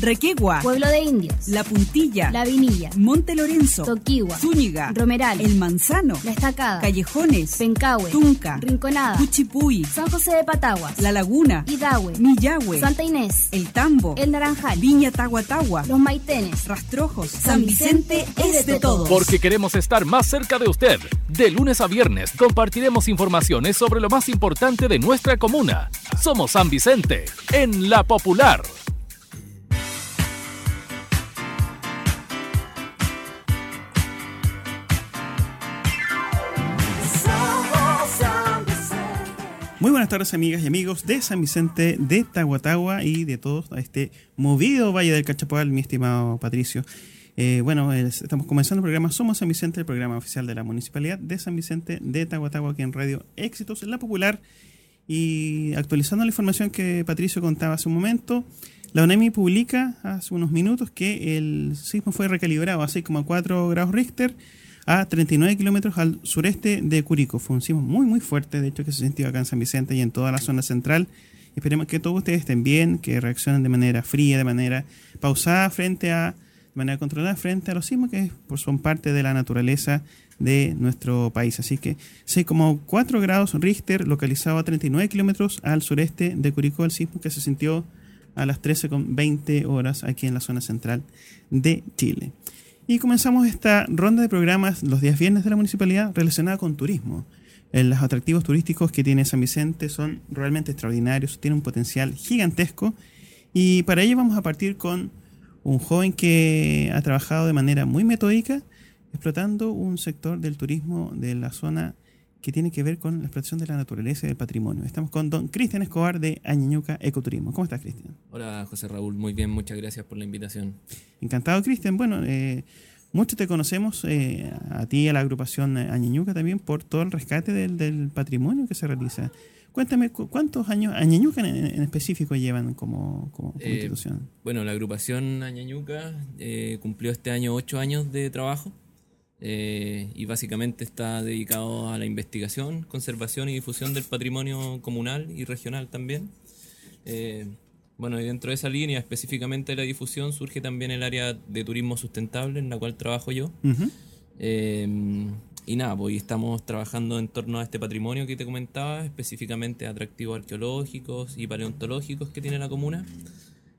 Requegua, Pueblo de Indios, La Puntilla, La Vinilla, Monte Lorenzo, Toquigua, Zúñiga, Romeral, El Manzano, La Estacada, Callejones, Pencahue, Tunca, Rinconada, Cuchipuy, San José de Pataguas, La Laguna, Hidahue, Millahue, Santa Inés, El Tambo, El Naranjal, Viña Tahuatahua, Los Maitenes, Rastrojos, San Vicente es de todos. Porque queremos estar más cerca de usted. De lunes a viernes compartiremos informaciones sobre lo más importante de nuestra comuna. Somos San Vicente, en La Popular. Muy buenas tardes amigas y amigos de San Vicente, de Tahuatahua y de todo este movido Valle del Cachapoal, mi estimado Patricio. Eh, bueno, es- estamos comenzando el programa Somos San Vicente, el programa oficial de la Municipalidad de San Vicente de Tahuatahua, aquí en Radio Éxitos, en la Popular. Y actualizando la información que Patricio contaba hace un momento, la ONEMI publica hace unos minutos que el sismo fue recalibrado a 6,4 grados Richter a 39 kilómetros al sureste de Curicó. Fue un sismo muy, muy fuerte, de hecho, que se sintió acá en San Vicente y en toda la zona central. Esperemos que todos ustedes estén bien, que reaccionen de manera fría, de manera pausada frente a, de manera controlada frente a los sismos que pues, son parte de la naturaleza de nuestro país. Así que 6,4 grados Richter, localizado a 39 kilómetros al sureste de Curicó, el sismo que se sintió a las 13,20 horas aquí en la zona central de Chile. Y comenzamos esta ronda de programas los días viernes de la municipalidad relacionada con turismo. Eh, Los atractivos turísticos que tiene San Vicente son realmente extraordinarios, tienen un potencial gigantesco. Y para ello vamos a partir con un joven que ha trabajado de manera muy metódica, explotando un sector del turismo de la zona que tiene que ver con la explotación de la naturaleza y del patrimonio. Estamos con don Cristian Escobar de Añañuca Ecoturismo. ¿Cómo estás, Cristian? Hola José Raúl, muy bien, muchas gracias por la invitación. Encantado, Cristian. Bueno, eh, muchos te conocemos, eh, a ti y a la agrupación Añañuca también, por todo el rescate del, del patrimonio que se realiza. Cuéntame, cu- ¿cuántos años Añañuca en, en específico llevan como, como, como Eh, institución? Bueno, la agrupación Añañuca eh, cumplió este año ocho años de trabajo eh, y básicamente está dedicado a la investigación, conservación y difusión del patrimonio comunal y regional también. Eh, bueno, y dentro de esa línea, específicamente de la difusión, surge también el área de turismo sustentable en la cual trabajo yo. Ujú. Eh, y nada, pues estamos trabajando en torno a este patrimonio que te comentaba, específicamente atractivos arqueológicos y paleontológicos que tiene la comuna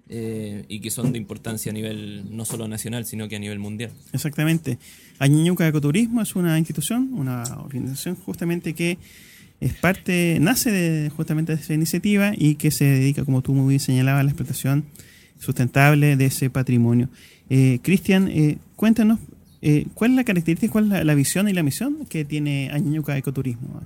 eh, y que son de importancia a nivel no solo nacional, sino que a nivel mundial. Exactamente. Añañuca Ecoturismo es una institución, una organización justamente que es parte, nace de, justamente de esa iniciativa y que se dedica, como tú muy bien señalabas, a la explotación sustentable de ese patrimonio. Eh, Cristian, eh, cuéntanos, eh, ¿cuál es la característica, cuál es la, visión y la misión que tiene Añañuca Ecoturismo?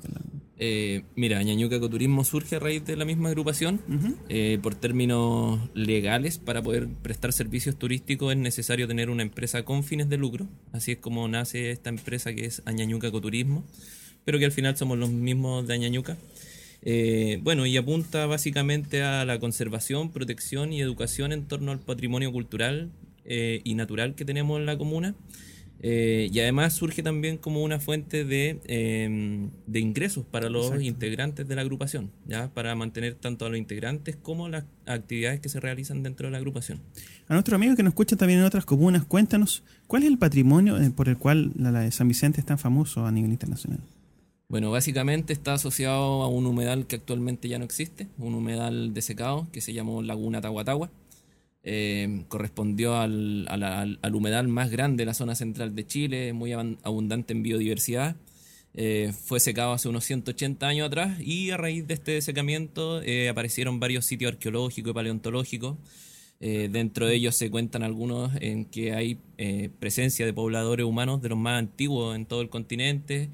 Eh, mira, Ñañuca Ecoturismo surge a raíz de la misma agrupación. Eh, por términos legales, para poder prestar servicios turísticos es necesario tener una empresa con fines de lucro. Así es como nace esta empresa que es Añañuca Ecoturismo, pero que al final somos los mismos de Añañuca. Eh, bueno, y apunta básicamente a la conservación, protección y educación en torno al patrimonio cultural eh, y natural que tenemos en la comuna. Eh, y además surge también como una fuente de, eh, de ingresos para los Exacto. integrantes de la agrupación, ¿ya? para mantener tanto a los integrantes como las actividades que se realizan dentro de la agrupación. A nuestros amigos que nos escuchan también en otras comunas, cuéntanos, ¿cuál es el patrimonio eh, por el cual la, la de San Vicente es tan famoso a nivel internacional? Bueno, básicamente está asociado a un humedal que actualmente ya no existe, un humedal desecado que se llamó Laguna Tahuatahua. Eh, correspondió al, al- al humedal más grande de la zona central de Chile, muy abundante en biodiversidad. Eh, fue secado hace unos 180 años atrás y a raíz de este desecamiento eh, aparecieron varios sitios arqueológicos y paleontológicos. Eh, dentro de ellos se cuentan algunos en que hay presencia de pobladores humanos de los más antiguos en todo el continente,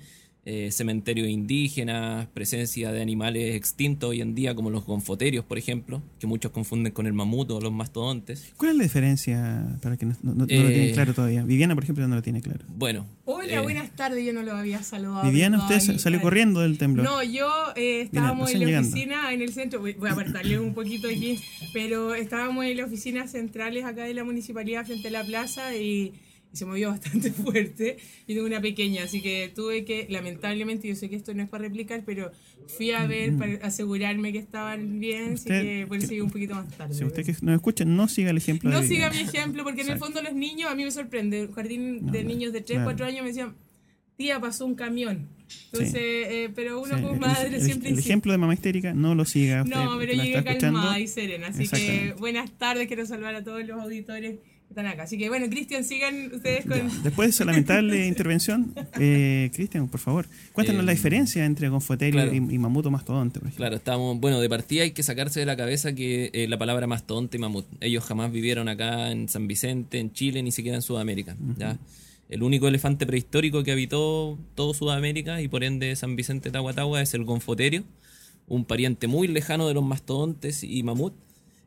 eh, cementerios indígenas, presencia de animales extintos hoy en día como los gonfoterios, por ejemplo, que muchos confunden con el mamut o los mastodontes. ¿Cuál es la diferencia para que no, no- no lo Eh, tienen claro todavía? Viviana, por ejemplo, no lo tiene claro. Bueno. Hola, eh, buenas tardes, yo no lo había saludado. Viviana, usted ahí- salió ahí. corriendo del temblor. No, yo eh, estábamos en la llegando. oficina en el centro, voy voy a apartarle un poquito aquí, pero estábamos en las oficinas centrales acá de la municipalidad frente a la plaza y y se movió bastante fuerte. Y tengo una pequeña, así que tuve que, lamentablemente, yo sé que esto no es para replicar, pero fui a ver para asegurarme que estaban bien, así Usted- que por eso llegué un poquito más tarde. Si usted que nos escucha, no siga el ejemplo No de siga mi ejemplo, porque en el fondo los niños, a mí me sorprende, un jardín de No, niños de 3, claro. 4 años me decían, tía, pasó un camión. Entonces, eh, pero uno Sí, como el- madre el, siempre el insiste. ejemplo de mamá histérica no lo siga usted. No, pero llegué está escuchando. calmada y serena. Así que buenas tardes, quiero saludar a todos los auditores están acá. Así que bueno, Cristian, sigan ustedes con... Después de esa lamentable intervención, eh, Cristian, por favor, cuéntanos Eh, la diferencia entre Gonfoterio claro. y, y Mamuto Mastodonte, por. Claro, estamos, bueno, de partida hay que sacarse de la cabeza que eh, la palabra mastodonte y mamut. Ellos jamás vivieron acá en San Vicente, en Chile, ni siquiera en Sudamérica. ¿ya? El único elefante prehistórico que habitó todo Sudamérica y por ende San Vicente Tahuatahua es el gonfoterio, un pariente muy lejano de los mastodontes y mamut,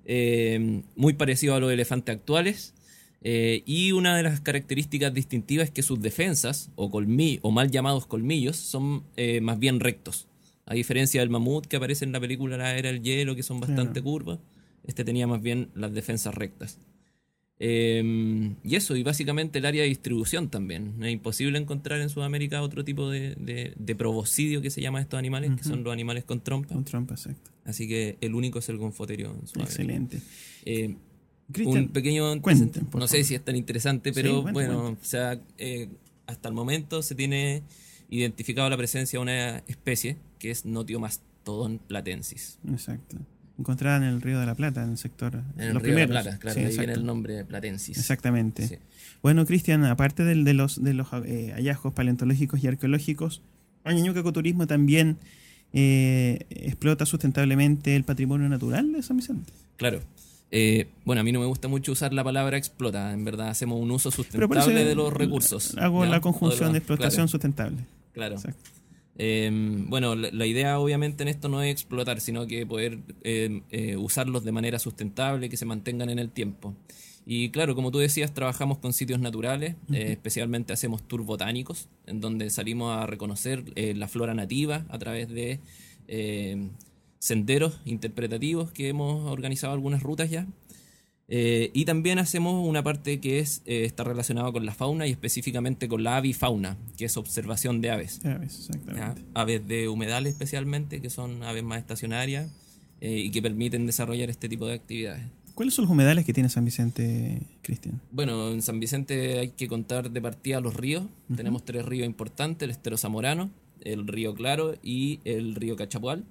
eh, muy parecido a los elefantes actuales. Eh, y una de las características distintivas es que sus defensas, o, colmi o mal llamados colmillos, son eh, más bien rectos. A diferencia del mamut que aparece en la película La Era del Hielo, que son bastante curvas, este tenía más bien las defensas rectas. Eh, y eso, y básicamente el área de distribución también. Es imposible encontrar en Sudamérica otro tipo de, de, de proboscidio que se llama estos animales, que son los animales con trompa. Con trompa, exacto. Así que el único es el gonfoterio en Sudamérica. Excelente. Eh, Un pequeño cuenten, no sé si es tan interesante Sí, pero cuente, bueno cuente. o sea eh, hasta el momento se tiene identificado la presencia de una especie que es Notiomastodon platensis Exacto. Encontrada en el Río de la Plata, en el sector. en el los río de la. Plata claro Sí, ahí exacto. viene el nombre platensis Exactamente. Sí. Bueno, Cristian, aparte del- de los, de los eh, hallazgos paleontológicos y arqueológicos, Añañuca Ecoturismo también eh, explota sustentablemente el patrimonio natural de San Vicente. claro Eh, bueno a mí no me gusta mucho usar la palabra explota en verdad hacemos un uso sustentable de los recursos Hago ¿ya? la conjunción los- de explotación claro, sustentable. claro. Eh, bueno, la, la idea obviamente en esto no es explotar, sino que poder eh, eh, usarlos de manera sustentable, que se mantengan en el tiempo. Y claro, como tú decías, trabajamos con sitios naturales, eh, especialmente hacemos tours botánicos, en donde salimos a reconocer la flora nativa a través de eh, senderos interpretativos que hemos organizado algunas rutas ya. Eh, y también hacemos una parte que es, eh, está relacionada con la fauna y específicamente con la avifauna, que es observación de aves. Ya ves, ¿ya? exactamente. Aves de humedal especialmente, que son aves más estacionarias eh, y que permiten desarrollar este tipo de actividades. ¿Cuáles son los humedales que tiene San Vicente, Cristian? Bueno, en San Vicente hay que contar de partida los ríos. Tenemos tres ríos importantes, el Estero Zamorano, el río Claro y el río Cachapual.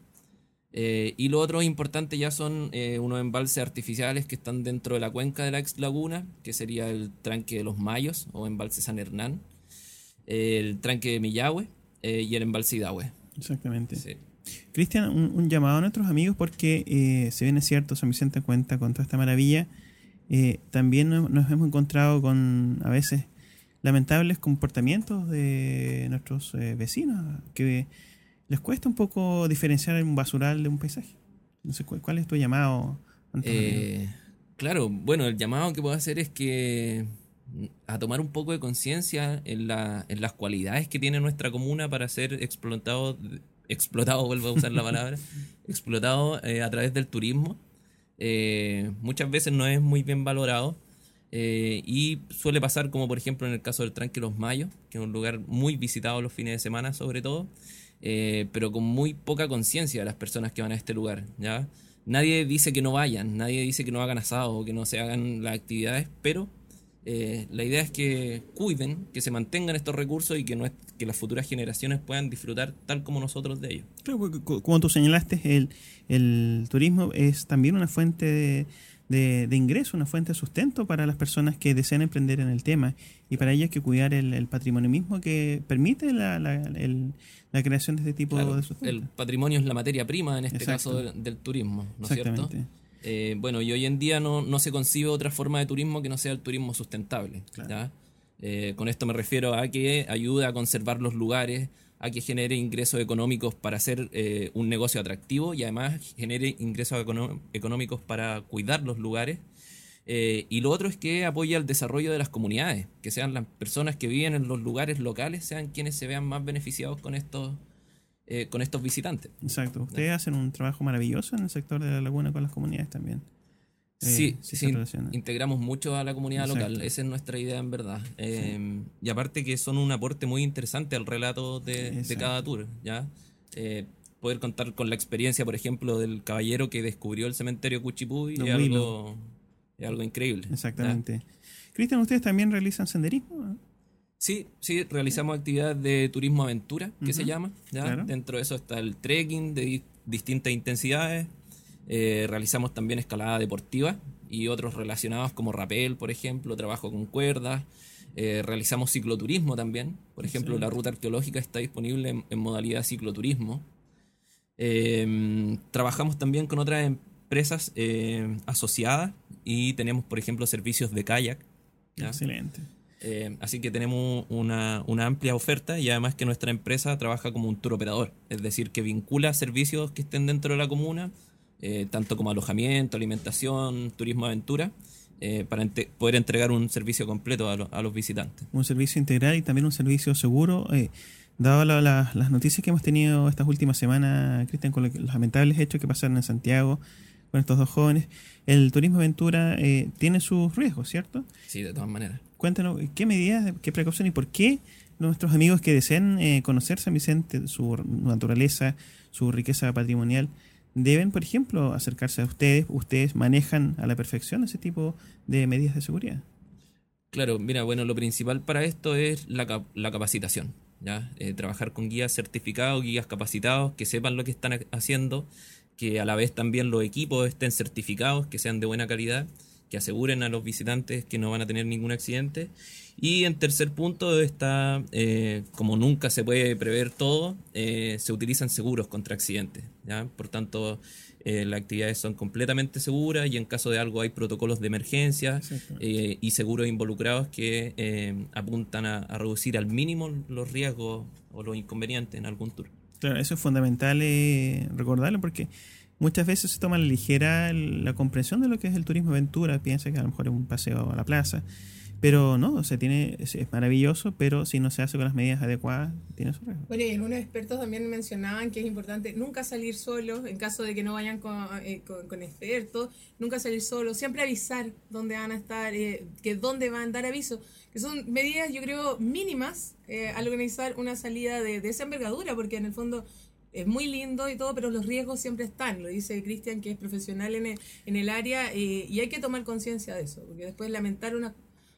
Eh, y lo otro importante ya son eh, unos embalses artificiales que están dentro de la cuenca de la ex laguna, que sería el tranque de los Mayos o embalse San Hernán, el tranque de Millahue eh, y el embalse Hidahue. Exactamente. Sí. Cristian, un, un llamado a nuestros amigos porque, si bien es cierto, San Vicente cuenta con toda esta maravilla, también nos, nos hemos encontrado con a veces lamentables comportamientos de nuestros vecinos que les cuesta un poco diferenciar un basural de un paisaje. No sé, ¿cuál, es tu llamado? Eh, claro, bueno, el llamado que puedo hacer es que mm, a tomar un poco de conciencia en, la- en las cualidades que tiene nuestra comuna para ser explotado, explotado, vuelvo a usar la palabra, explotado eh, a través del turismo. Eh, muchas veces no es muy bien valorado eh, y suele pasar como por ejemplo en el caso del Tranque Los Mayos, que es un lugar muy visitado los fines de semana sobre todo, eh, pero con muy poca conciencia de las personas que van a este lugar, ¿ya? Nadie dice que no vayan, nadie dice que no hagan asado o que no se hagan las actividades, pero eh, la idea es que cuiden, que se mantengan estos recursos y que, no es- que las futuras generaciones puedan disfrutar tal como nosotros de ellos. Claro, porque co- como tú señalaste, el, el turismo es también una fuente de, de- de ingreso, una fuente de sustento para las personas que desean emprender en el tema. Y para ello hay que cuidar el, el patrimonio mismo que permite la, la- el- la creación de este tipo Claro, de sustento. el patrimonio es la materia prima en este Exacto. caso del, del turismo, ¿no es cierto? Eh, bueno, y hoy en día no, no se concibe otra forma de turismo que no sea el turismo sustentable. Claro. ¿ya? Eh, con esto me refiero a que ayude a conservar los lugares, a que genere ingresos económicos para hacer eh, un negocio atractivo y además genere ingresos económicos para cuidar los lugares. Eh, y lo otro es que apoya el desarrollo de las comunidades, que sean las personas que viven en los lugares locales, sean quienes se vean más beneficiados con estos, eh, con estos visitantes. Exacto. Ustedes hacen un trabajo maravilloso en el sector de la laguna con las comunidades también. Sí, sí, relaciona. integramos mucho a la comunidad Exacto. local, esa es nuestra idea en verdad. Eh, y aparte que son un aporte muy interesante al relato de, cada tour, ¿ya? Eh, poder contar con la experiencia, por ejemplo, del caballero que descubrió el cementerio Cuchipuy es algo, es algo increíble. Exactamente. Cristian, ¿ustedes también realizan senderismo? Sí, sí, realizamos actividades de turismo aventura, que se llama. ¿ya? claro. Dentro de eso está el trekking de di- distintas intensidades. Eh, realizamos también escalada deportiva y otros relacionados como rapel, por ejemplo, trabajo con cuerdas. Eh, realizamos cicloturismo también. Por ejemplo, la ruta arqueológica está disponible en, en modalidad cicloturismo. Eh, trabajamos también con otras empresas eh, asociadas y tenemos, por ejemplo, servicios de kayak. ¿ya? Excelente. Así que tenemos una, una amplia oferta y además que nuestra empresa trabaja como un tour operador, es decir, que vincula servicios que estén dentro de la comuna, eh, tanto como alojamiento, alimentación, turismo aventura, eh, para ente- poder entregar un servicio completo a, lo- a los visitantes. Un servicio integral y también un servicio seguro. Eh, dado la- la- las noticias que hemos tenido estas últimas semanas, Cristian, con los lamentables hechos que pasaron en Santiago con estos dos jóvenes, el turismo aventura eh, tiene sus riesgos, ¿cierto? Sí, de todas maneras. Cuéntanos, ¿qué medidas, qué precauciones y por qué nuestros amigos que desean eh, conocer San Vicente, su naturaleza, su riqueza patrimonial, deben, por ejemplo, acercarse a ustedes? ¿Ustedes manejan a la perfección ese tipo de medidas de seguridad? Claro, mira, bueno, lo principal para esto es la, cap- la capacitación. ¿ya? Eh, trabajar con guías certificados, guías capacitados, que sepan lo que están ha- haciendo, que a la vez también los equipos estén certificados, que sean de buena calidad, que aseguren a los visitantes que no van a tener ningún accidente. Y en tercer punto está, eh, como nunca se puede prever todo, eh, se utilizan seguros contra accidentes. ¿Ya? Por tanto, eh, las actividades son completamente seguras y en caso de algo hay protocolos de emergencia eh, y seguros involucrados que eh, apuntan a, a reducir al mínimo los riesgos o los inconvenientes en algún tour. Claro, eso es fundamental eh, recordarlo porque muchas veces se toma ligera la comprensión de lo que es el turismo aventura, piensa que a lo mejor es un paseo a la plaza, pero no, o sea, tiene, es, es maravilloso, pero si no se hace con las medidas adecuadas, tiene su riesgo. Bueno, y algunos expertos también mencionaban que es importante nunca salir solos en caso de que no vayan con, eh, con- expertos, nunca salir solos, siempre avisar dónde van a estar, eh, que dónde van a dar aviso, que son medidas yo creo mínimas eh, al organizar una salida de, de esa envergadura, porque en el fondo es muy lindo y todo, pero los riesgos siempre están, lo dice Cristian que es profesional en el, en el área eh, y hay que tomar conciencia de eso, porque después lamentar una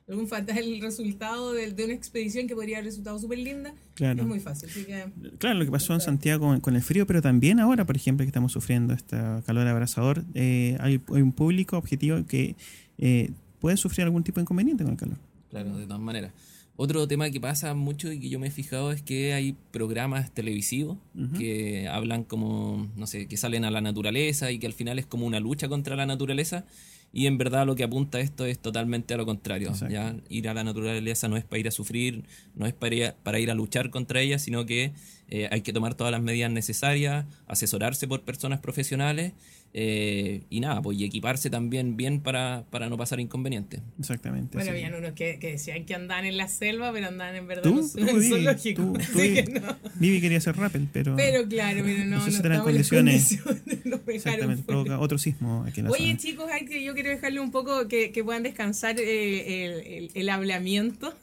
algún fatal resultado de, de una expedición que podría haber resultado súper linda Claro. es muy fácil. Así que Claro, lo que pasó en Santiago con, con el frío, pero también ahora, por ejemplo, que estamos sufriendo este calor abrasador, eh, hay, hay un público objetivo que eh, puede sufrir algún tipo de inconveniente con el calor. Claro, de todas maneras. Otro tema que pasa mucho y que yo me he fijado es que hay programas televisivos que hablan como, no sé, que salen a la naturaleza y que al final es como una lucha contra la naturaleza. Y en verdad lo que apunta esto es totalmente a lo contrario. Exacto. ¿ya? Ir a la naturaleza no es para ir a sufrir, no es para ir a, para ir a luchar contra ella, sino que eh, hay que tomar todas las medidas necesarias, asesorarse por personas profesionales eh, y nada, pues y equiparse también bien para, para no pasar inconvenientes. Exactamente. Bueno, habían unos que, que decían que andaban en la selva, pero andaban en verdad ¿Tú? en ¿Tú, un Vivi? zoológico. ¿Tú, tú, Así Vivi? que no. Vivi quería hacer rappel, pero, Pero claro, pero no, No las condiciones. exactamente provoca otro sismo aquí en la Oye, zona. chicos, hay que, yo quiero dejarle un poco que, que puedan descansar eh, el, el- el hablamiento.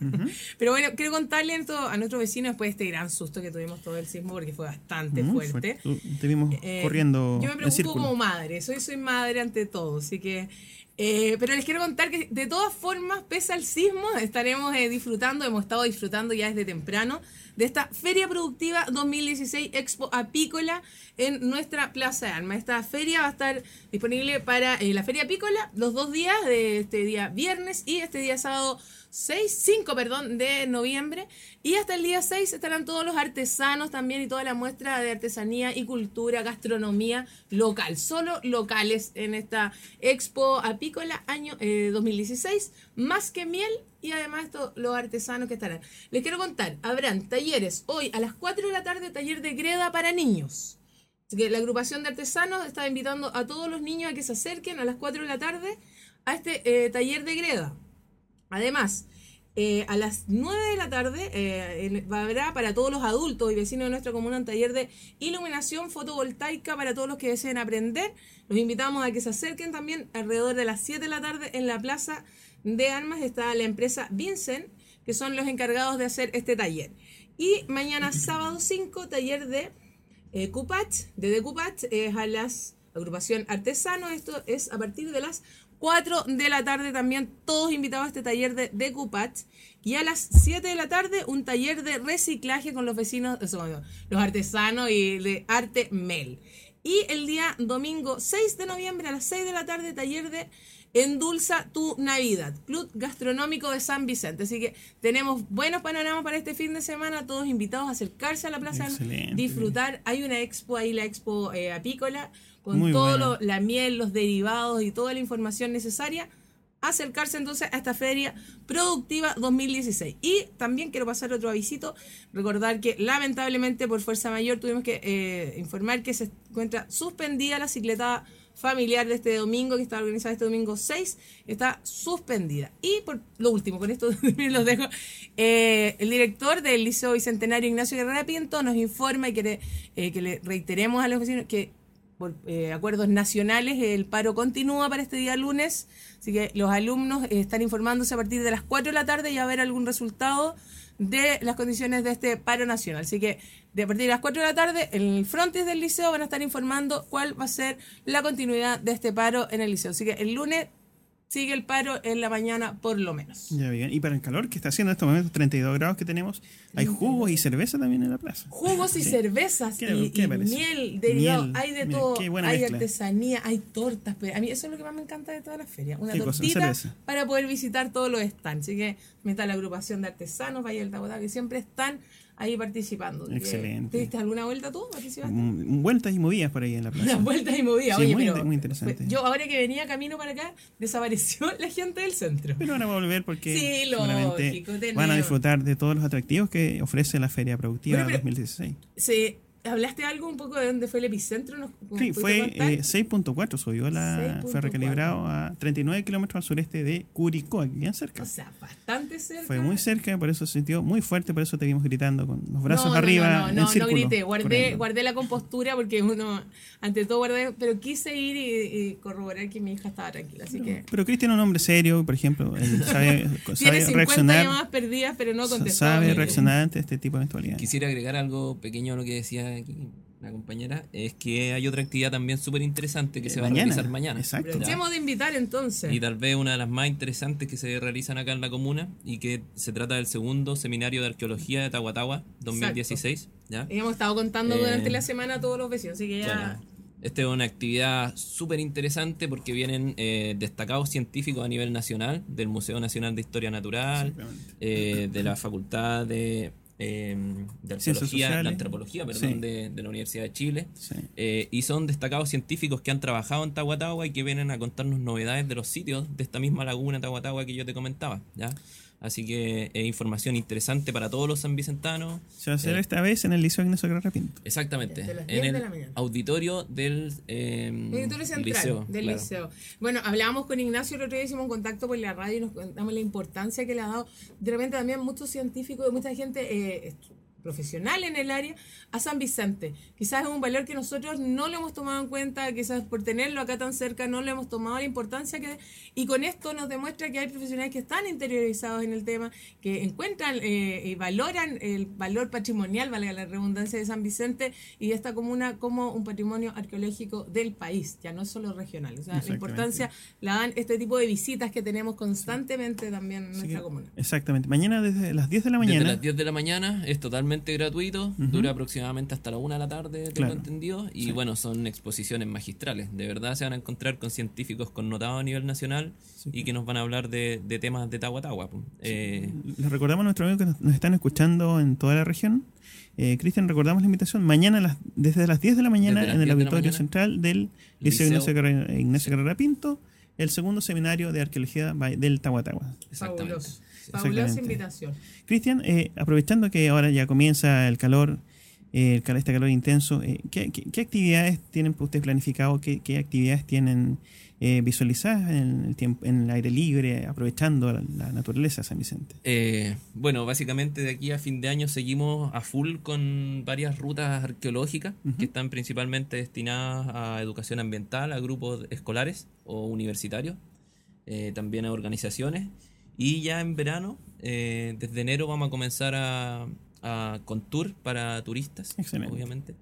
Pero bueno, quiero contarle esto a nuestros vecinos después de este gran susto que tuvimos todo el sismo, porque fue bastante fuerte. Te vimos Eh, corriendo Yo me preocupo como madre, soy, soy madre ante todo, así que... eh, pero les quiero contar que de todas formas, pese al sismo, estaremos eh, disfrutando, hemos estado disfrutando ya desde temprano de esta Feria Productiva 2016 Expo Apícola en nuestra Plaza de Armas. Esta feria va a estar disponible para eh, la Feria Apícola los dos días, de este día viernes y este día sábado 6, 5, perdón, de noviembre. Y hasta el día 6 estarán todos los artesanos también y toda la muestra de artesanía y cultura, gastronomía local. Solo locales en esta Expo Apícola año eh, 2016. Más que miel y además los artesanos que estarán. Les quiero contar, habrán talleres hoy a las 4 de la tarde, taller de greda para niños. Así que la agrupación de artesanos está invitando a todos los niños a que se acerquen a las 4 de la tarde a este eh, taller de greda. Además, eh, a las 9 de la tarde eh, habrá para todos los adultos y vecinos de nuestra comuna un taller de iluminación fotovoltaica para todos los que deseen aprender. Los invitamos a que se acerquen también alrededor de las 7 de la tarde en la Plaza de Armas está la empresa Vincent, que son los encargados de hacer este taller. Y mañana sábado 5, taller de eh, Cupach, de Decupach, es a las agrupación artesano, esto es a partir de las 4 de la tarde también, todos invitados a este taller de Decupach. Y a las 7 de la tarde, un taller de reciclaje con los vecinos, los artesanos y de arte Mel. Y el día domingo 6 de noviembre a las 6 de la tarde, taller de Endulza tu Navidad, Club Gastronómico de San Vicente. Así que tenemos buenos panoramas para este fin de semana, todos invitados a acercarse a la plaza, Excelente. disfrutar. Hay una expo ahí, la expo eh, apícola, con Muy todo lo- la miel, los derivados y toda la información necesaria. Acercarse entonces a esta feria productiva 2016. Y también quiero pasar otro avisito, recordar que lamentablemente por fuerza mayor tuvimos que eh, informar que se encuentra suspendida la cicletada familiar de este domingo, que está organizada este domingo 6, está suspendida. Y por lo último, con esto los dejo, eh, el director del Liceo Bicentenario Ignacio Guerrera Pinto nos informa y quiere eh, que le reiteremos a los vecinos que por eh, acuerdos nacionales el paro continúa para este día lunes, así que los alumnos eh, están informándose a partir de las 4 de la tarde y a ver algún resultado de las condiciones de este paro nacional. Así que de a partir de las 4 de la tarde, en el frontis del liceo van a estar informando cuál va a ser la continuidad de este paro en el liceo. Así que el lunes sigue el paro en la mañana por lo menos. Ya bien. Y para el calor que está haciendo en estos momentos, 32 grados que tenemos, hay jugos y cerveza también en la plaza. Jugos y Sí. cervezas ¿Qué- y, qué y parece? miel derivado, Miel, hay de mira, todo, qué buena hay mezcla. artesanía, hay tortas, pero a mí eso es lo que más me encanta de toda la feria, una tortita para poder visitar todos los stands, así que me está la agrupación de artesanos, Valle del Tabotá, que siempre están ahí participando. Excelente. ¿Te diste alguna vuelta tú? ¿Participaste? Mm, Vueltas y movidas por ahí en la plaza. Unas vueltas y movidas, Sí, oye, muy pero muy interesante. yo ahora que venía camino para acá, desapareció la gente del centro. Pero van a volver porque Sí, lógico, van a disfrutar de todos los atractivos que ofrece la Feria Productiva Bueno, pero- 2016. Se, ¿Hablaste algo un poco de dónde fue el epicentro? ¿Nos Sí, fue eh, 6.4, subió la, 6.4. fue recalibrado a 39 kilómetros al sureste de Curicó, aquí bien cerca. O sea, bastante cerca. Fue muy cerca, por eso se sintió muy fuerte, por eso te vimos gritando con los brazos no, no, arriba. No, no, en no, no, círculo, grité, guardé, guardé la compostura porque uno, ante todo guardé, pero quise ir y, y corroborar que mi hija estaba tranquila, así que... Pero Cristian es un hombre serio, por ejemplo, él sabe, Tiene sabe 50 reaccionar, llamadas perdidas, pero no contestó. sabe reaccionar ante este tipo de eventualidades. Quisiera agregar algo pequeño a lo que decía aquí la compañera, es que hay otra actividad también súper interesante que se va a realizar mañana. Exacto. Aprovechemos de invitar entonces. Y tal vez una de las más interesantes que se realizan acá en la comuna y que se trata del segundo seminario de arqueología de Tahuatahua 2016. ¿ya? Y hemos estado contando Eh, durante la semana a todos los vecinos, así que ya... Bueno, esta es una actividad súper interesante porque vienen eh, destacados científicos a nivel nacional del Museo Nacional de Historia Natural, eh, de la Facultad de, eh, de Arqueología, de. Antropología, perdón, Sí. de, de la Universidad de Chile. Sí. Eh, y son destacados científicos que han trabajado en Tahuatahua y que vienen a contarnos novedades de los sitios de esta misma laguna Tahuatahua que yo te comentaba. ¿ya? Así que es información interesante para todos los sanvicentanos. Se va a hacer Eh, esta vez en el Liceo Ignacio Guerra Pinto. Exactamente, en 10 de el auditorio del eh, Auditorio central liceo. del claro. liceo. Bueno, hablábamos con Ignacio el otro día, hicimos un contacto por la radio y nos contamos la importancia que le ha dado de repente también muchos científicos, mucha gente eh, profesional en el área a San Vicente. Quizás es un valor que nosotros no lo hemos tomado en cuenta, quizás por tenerlo acá tan cerca no le hemos tomado la importancia que y con esto nos demuestra que hay profesionales que están interiorizados en el tema, que encuentran eh, y valoran el valor patrimonial, valga la redundancia de San Vicente y de esta comuna como un patrimonio arqueológico del país, ya no solo regional. O sea, la importancia la dan este tipo de visitas que tenemos constantemente también en nuestra comuna. Exactamente. Mañana desde las 10 de la Desde mañana. las 10 de la mañana es totalmente gratuito, dura aproximadamente hasta la 1 de la tarde, tengo Claro. entendido, y Sí. bueno, son exposiciones magistrales. De verdad se van a encontrar con científicos connotados a nivel nacional y que nos van a hablar de, de temas de Tahuatahua. po. Eh, Les recordamos a nuestros amigos que nos- están escuchando en toda la región. Eh, Cristian, recordamos la invitación mañana las- desde las 10 de la mañana en el 10 de la auditorio mañana. central del Liceo Liceo. Ignacio Guerrera, Ignacio Guerrera Pinto, el segundo seminario de arqueología del Tahuatahua. exactamente. Fabuloso. Fabulosa invitación. Cristian, eh, aprovechando que ahora ya comienza el calor, eh, este calor intenso, eh, ¿qué, qué, qué actividades tienen ustedes planificado? ¿Qué, qué actividades tienen eh, visualizadas en el, tiempo, en el aire libre, aprovechando la, la naturaleza de San Vicente? Eh, bueno, básicamente de aquí a fin de año seguimos a full con varias rutas arqueológicas que están principalmente destinadas a educación ambiental, a grupos escolares o universitarios, eh, también a organizaciones. Y ya en verano, eh, desde enero vamos a comenzar a, a- con tour para turistas, Excelente. obviamente.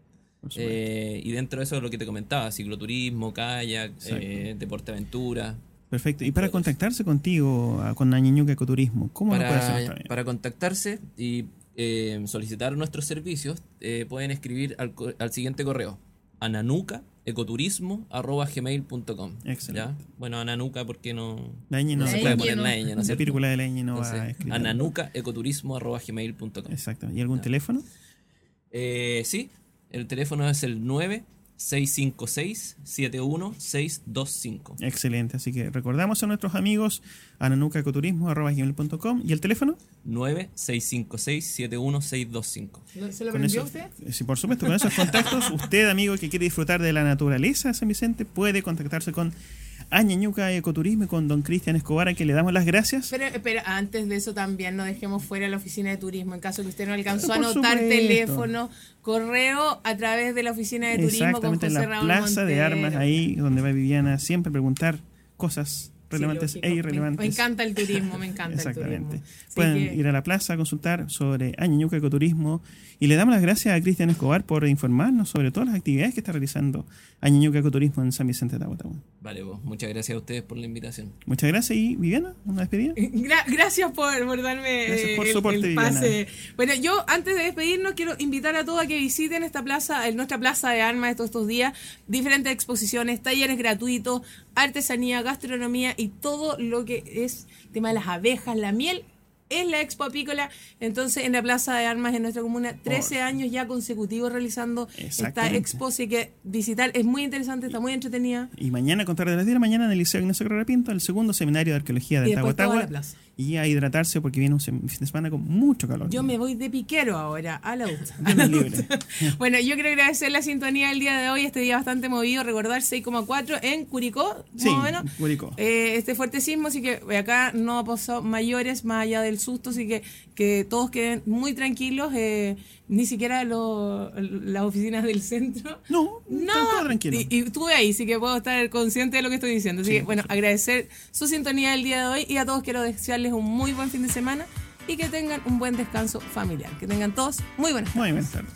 Eh, y dentro de eso lo que te comentaba, cicloturismo, kayak, eh, deporte aventura. Perfecto. Y para contactarse contigo, a- con Añeñuca Ecoturismo, ¿cómo lo puede hacer para, para contactarse y eh, solicitar nuestros servicios, pueden escribir al, al siguiente correo: ananucaecoturismo.gmail.com. Excelente. ¿Ya? Bueno, ananuca porque no, La ñ no, no se puede poner no. la ñ, ¿no la pírcula de la ñ no va a Entonces, escribir. ananucaecoturismo.gmail.com. Exacto. ¿Y algún Ya. teléfono? Eh, sí, el teléfono es el 9656-71625. Excelente. Así que recordamos a nuestros amigos ananucaecoturismo.com y el teléfono. 9656-71625. ¿Lo- ¿Se lo eso- usted? eh, Sí, por supuesto, con esos contactos, usted, amigo que quiere disfrutar de la naturaleza de San Vicente, puede contactarse con Añañuca Ecoturismo y con don Cristian Escobar, a quien le damos las gracias. Pero, pero antes de eso también no dejemos fuera la oficina de turismo en caso que usted no alcanzó a Por anotar supuesto. teléfono, correo a través de la oficina de turismo con Exactamente, en José la Raúl plaza de Montero. armas, ahí donde va Viviana, siempre preguntar cosas relevantes Sí, e. Me- irrelevantes. Me, encanta el turismo, me encanta Exactamente. el turismo. Pueden que- ir a la plaza a consultar sobre Añañuca Ecoturismo y le damos las gracias a Cristian Escobar por informarnos sobre todas las actividades que está realizando Añañuca Ecoturismo en San Vicente de Tahuatahua. Vale, vos. Muchas gracias a ustedes por la invitación. Muchas gracias y Viviana, una despedida. Gra- gracias por, por darme Gracias por el, soporte, el pase. Viviana. Bueno, yo antes de despedirnos quiero invitar a todos a que visiten esta plaza, en nuestra plaza de armas estos, estos días, diferentes exposiciones, talleres gratuitos, artesanía, gastronomía y todo lo que es tema de las abejas, la miel. Es la Expo Apícola, entonces en la Plaza de Armas en nuestra comuna, 13 años ya consecutivos realizando esta expo, así que visitar es muy interesante, está muy entretenida. Y mañana, a contar de las 10 de la mañana, en el Liceo Ignacio Carrera Pinto, el segundo seminario de arqueología de Tahuatahua. Y a hidratarse porque viene un fin de semana con mucho calor. Yo me voy de piquero ahora, a la libre. Bueno, yo quiero agradecer la sintonía del día de hoy, este día bastante movido, recordar 6,4 en Curicó, más Sí, o menos. Curicó. Eh, este fuerte sismo, así que acá no pasado mayores más allá del susto, así que que todos queden muy tranquilos, eh, ni siquiera lo- las oficinas del centro. No, No, todo tranquilo. Y, y estuve ahí, así que puedo estar consciente de lo que estoy diciendo. Así Sí, que, bueno, agradecer su sintonía del día de hoy y a todos quiero desearles un muy buen fin de semana y que tengan un buen descanso familiar. Que tengan todos muy buenas Muy buenas tardes.